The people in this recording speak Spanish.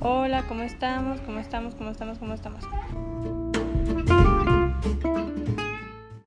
Hola, ¿cómo estamos? ¿Cómo estamos? ¿Cómo estamos? ¿Cómo estamos?